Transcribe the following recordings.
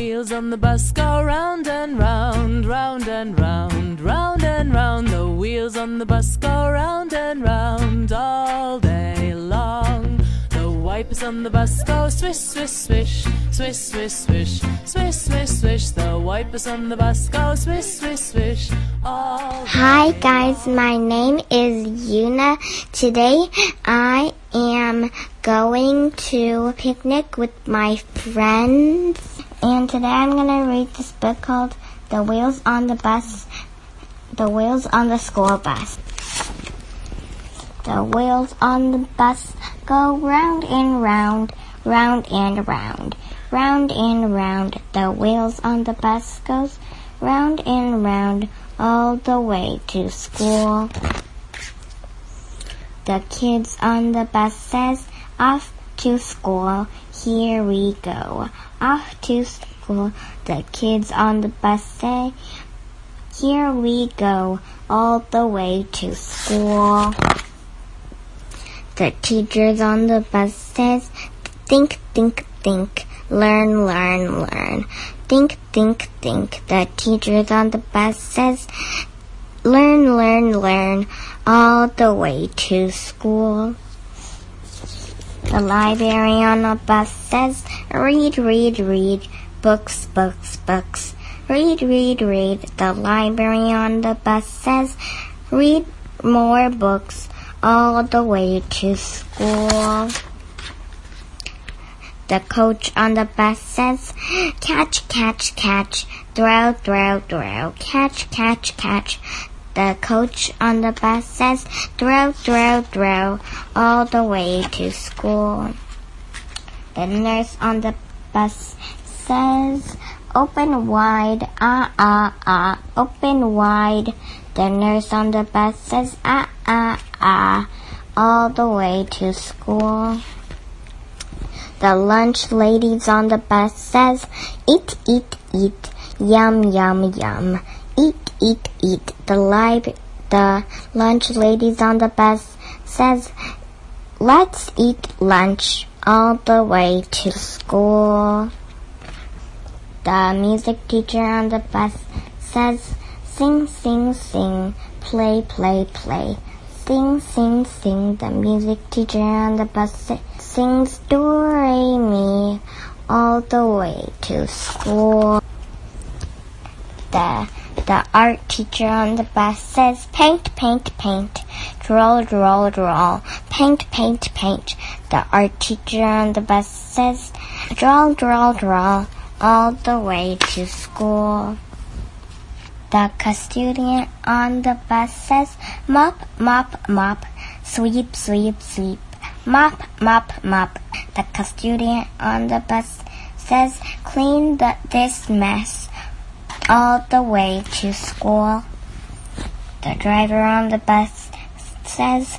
wheels on the bus go round and round, round and round, round and round. The wheels on the bus go round and round all day long. The wipers on the bus go swish, swish, swish, swish, swish, swish, swish, swish, swish. The wipers on the bus go swish, swish, swish all Hi guys, my name is Yuna. Today I am going to picnic with my friends. And today I'm going to read this book called The Wheels on the Bus, The Wheels on the School Bus. The wheels on the bus go round and round, round and round, round and round. The wheels on the bus goes round and round all the way to school. The kids on the bus says, off to school, here we go. Off to school, the kids on the bus say, here we go, all the way to school. The teachers on the bus says, think, think, think, learn, learn, learn. Think, think, think. The teachers on the bus says, learn, learn, learn, all the way to school. The library on the bus says, read, read, read, books, books, books. Read, read, read. The library on the bus says, read more books all the way to school. The coach on the bus says, catch, catch, catch, throw, throw, throw, catch, catch, catch. The coach on the bus says, throw, throw, throw, all the way to school. The nurse on the bus says, open wide, ah, ah, ah, open wide. The nurse on the bus says, ah, ah, ah, all the way to school. The lunch ladies on the bus says, eat, eat, eat, yum, yum, yum, eat, eat, eat. The the lunch ladies on the bus says, let's eat lunch all the way to school. The music teacher on the bus says, sing, sing, sing, play, play, play. Sing, sing, sing. The music teacher on the bus sings do mi all the way to school. The the art teacher on the bus says paint, paint, paint, draw, draw, draw, paint, paint, paint. The art teacher on the bus says draw, draw, draw, all the way to school. The custodian on the bus says mop, mop, mop, sweep, sweep, sweep, mop, mop, mop. The custodian on the bus says clean the, this mess all the way to school. The driver on the bus says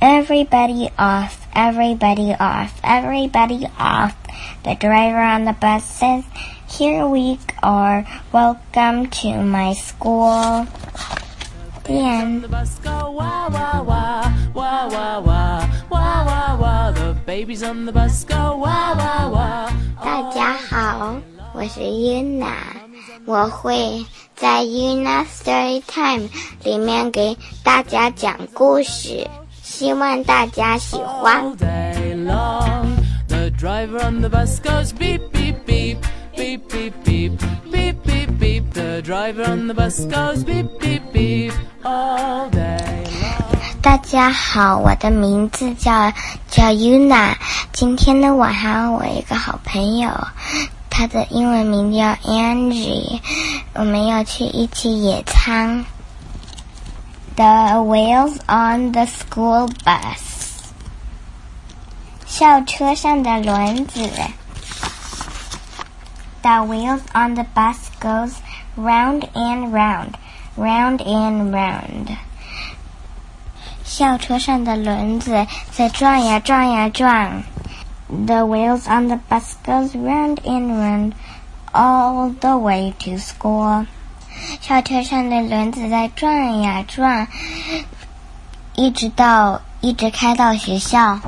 everybody off, everybody off, everybody off. The driver on the bus says here we are. Welcome to my school. The end. the bus go wah wah wah wah wah wah. The babies on the bus go wah wah wah. 大家好，我是 Yuna，我会在 UNA Story Time 里面给大家讲故事，希望大家喜欢。大家好，我的名字叫叫 Yuna。今天的晚上，我一个好朋友，他的英文名叫 Angie，我们要去一起野餐。The wheels on the school bus，校车上的轮子。The wheels on the bus goes round and round, round and round. 校车上的轮子在转呀转呀转。The wheels on the bus goes round and round all the way to school. 校车上的轮子在转呀转，一直到一直开到学校。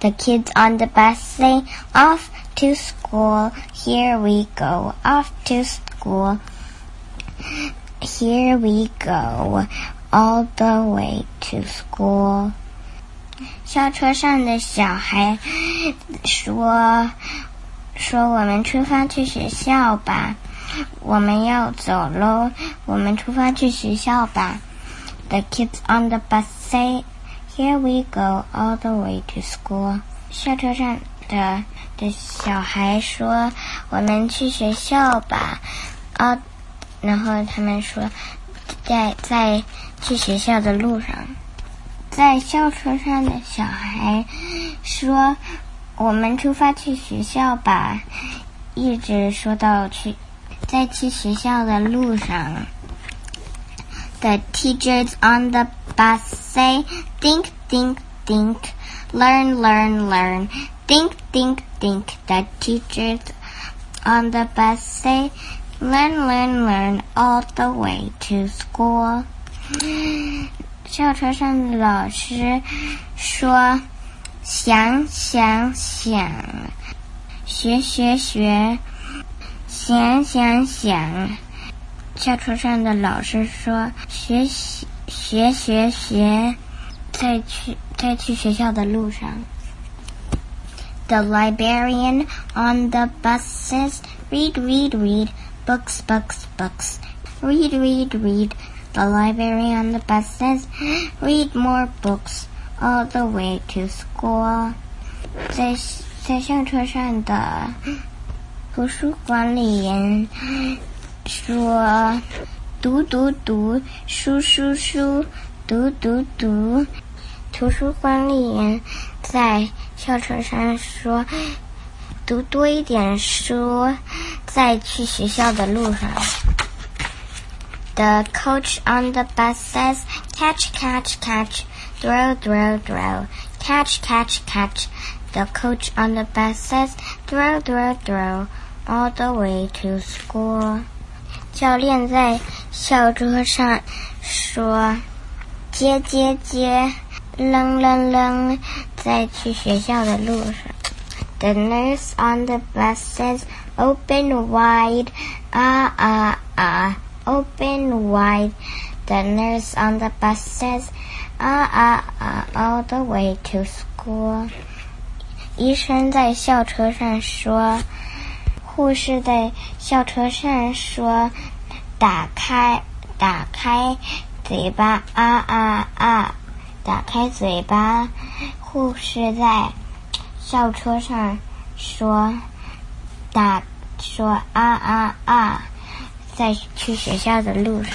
The kids on the bus say, "Off to school, here we go. Off to school, here we go. All the way to school. 校车上的小孩说：“说我们出发去学校吧，我们要走喽，我们出发去学校吧。” The kids on the bus say, "Here we go all the way to school." 校车上的的小孩说：“我们去学校吧。”啊，然后他们说，在在去学校的路上。在校车上的小孩说：“我们出发去学校吧。”一直说到去，在去学校的路上。The teachers on the bus say, "Think, think, think, learn, learn, learn, think, think, think." The teachers on the bus say, Learn, learn, learn all the way to school。校车上的老师说：“想想想，学学学，想想想。”校车上的老师说：“学习学学学，在去在去学校的路上。” The librarian on the buses says, "Read, read, read." books, books, books. Read, read, read. The library on the bus says, read more books all the way to school. 在在校车上的图书管理员说：“读读读，书书书，读读读。”图书管理员在校车上说。读多一点书，在去学校的路上。” The coach on the bus says, "Catch, catch, catch, throw, throw, throw, catch, catch, catch." The coach on the bus says, "Throw, throw, throw, all the way to school." 教练在校车上说：“接接接，扔扔扔，在去学校的路上。” The nurse on the bus says, Open wide, ah, ah, ah, open wide. The nurse on the bus says, Ah, ah, ah, all the way to school. 医生在校车上说，护士在校车上说，打开，打开嘴巴，啊啊啊，打开嘴巴。护士在。校车上说打说啊啊啊，在去学校的路上。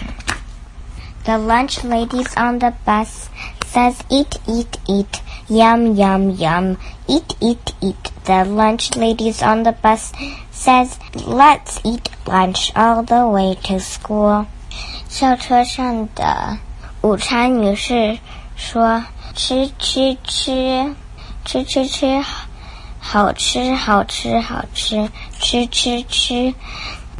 The lunch ladies on the bus says eat eat eat yum yum yum eat eat eat. The lunch ladies on the bus says let's eat lunch all the way to school. 校车上的午餐女士说吃吃吃吃吃吃好吃好吃好吃，吃吃吃。”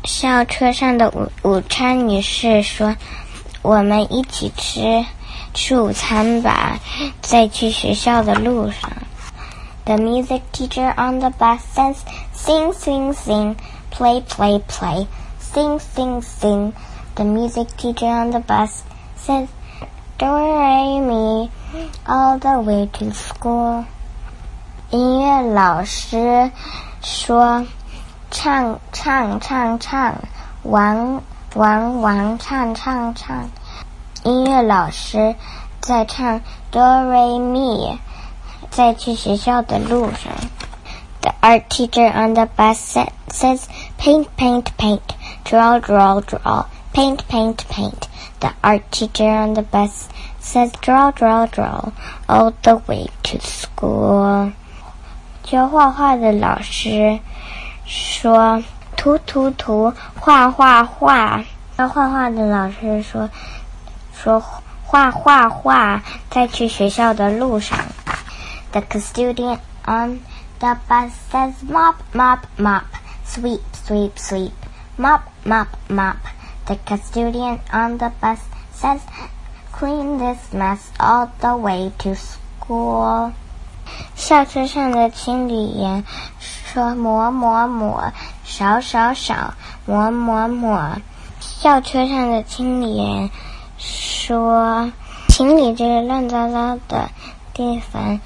校车上的午午餐女士说：“我们一起吃吃午餐吧，在去学校的路上。” The music teacher on the bus says, Sing, sing, sing, play, play, play, sing, sing, sing. The music teacher on the bus says, Do re mi, all the way to school. 音乐老师说：“唱唱唱唱，玩玩玩，唱唱唱。”音乐老师在唱哆瑞咪。在去学校的路上，the art teacher on the bus says, "Paint, paint, paint, draw, draw, draw, paint, paint, paint." The art teacher on the bus says, "Draw, draw, draw," all the way to school. 教画画的老师说：“涂涂涂，画画画。”教画画的老师说：“说画画画，在去学校的路上。” The custodian on the bus says, Mop, mop, mop, sweep, sweep, sweep, mop, mop, mop. The custodian on the bus says, Clean this mess all the way to school. 校车上的清理员说：“抹抹抹，扫扫扫，抹抹抹。校车上的清理员说：“清理这个乱糟糟的地方，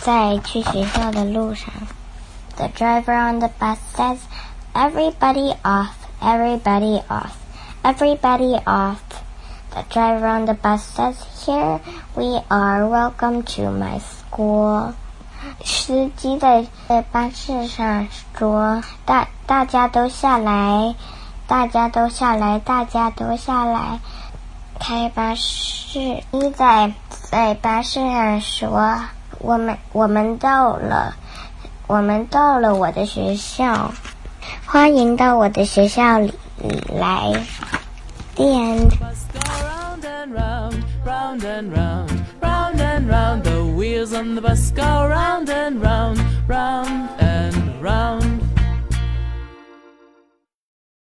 在去学校的路上。” The driver on the bus says, "Everybody off, everybody off, everybody off." The driver on the bus says, "Here we are. Welcome to my school." 司机在在巴士上说：“大大家都下来，大家都下来，大家都下来。”开巴士一在在巴士上说：“我们我们到了，我们到了我的学校，欢迎到我的学校里来。” The end. And round, round and round, round and round. The wheels on the bus go round and round, round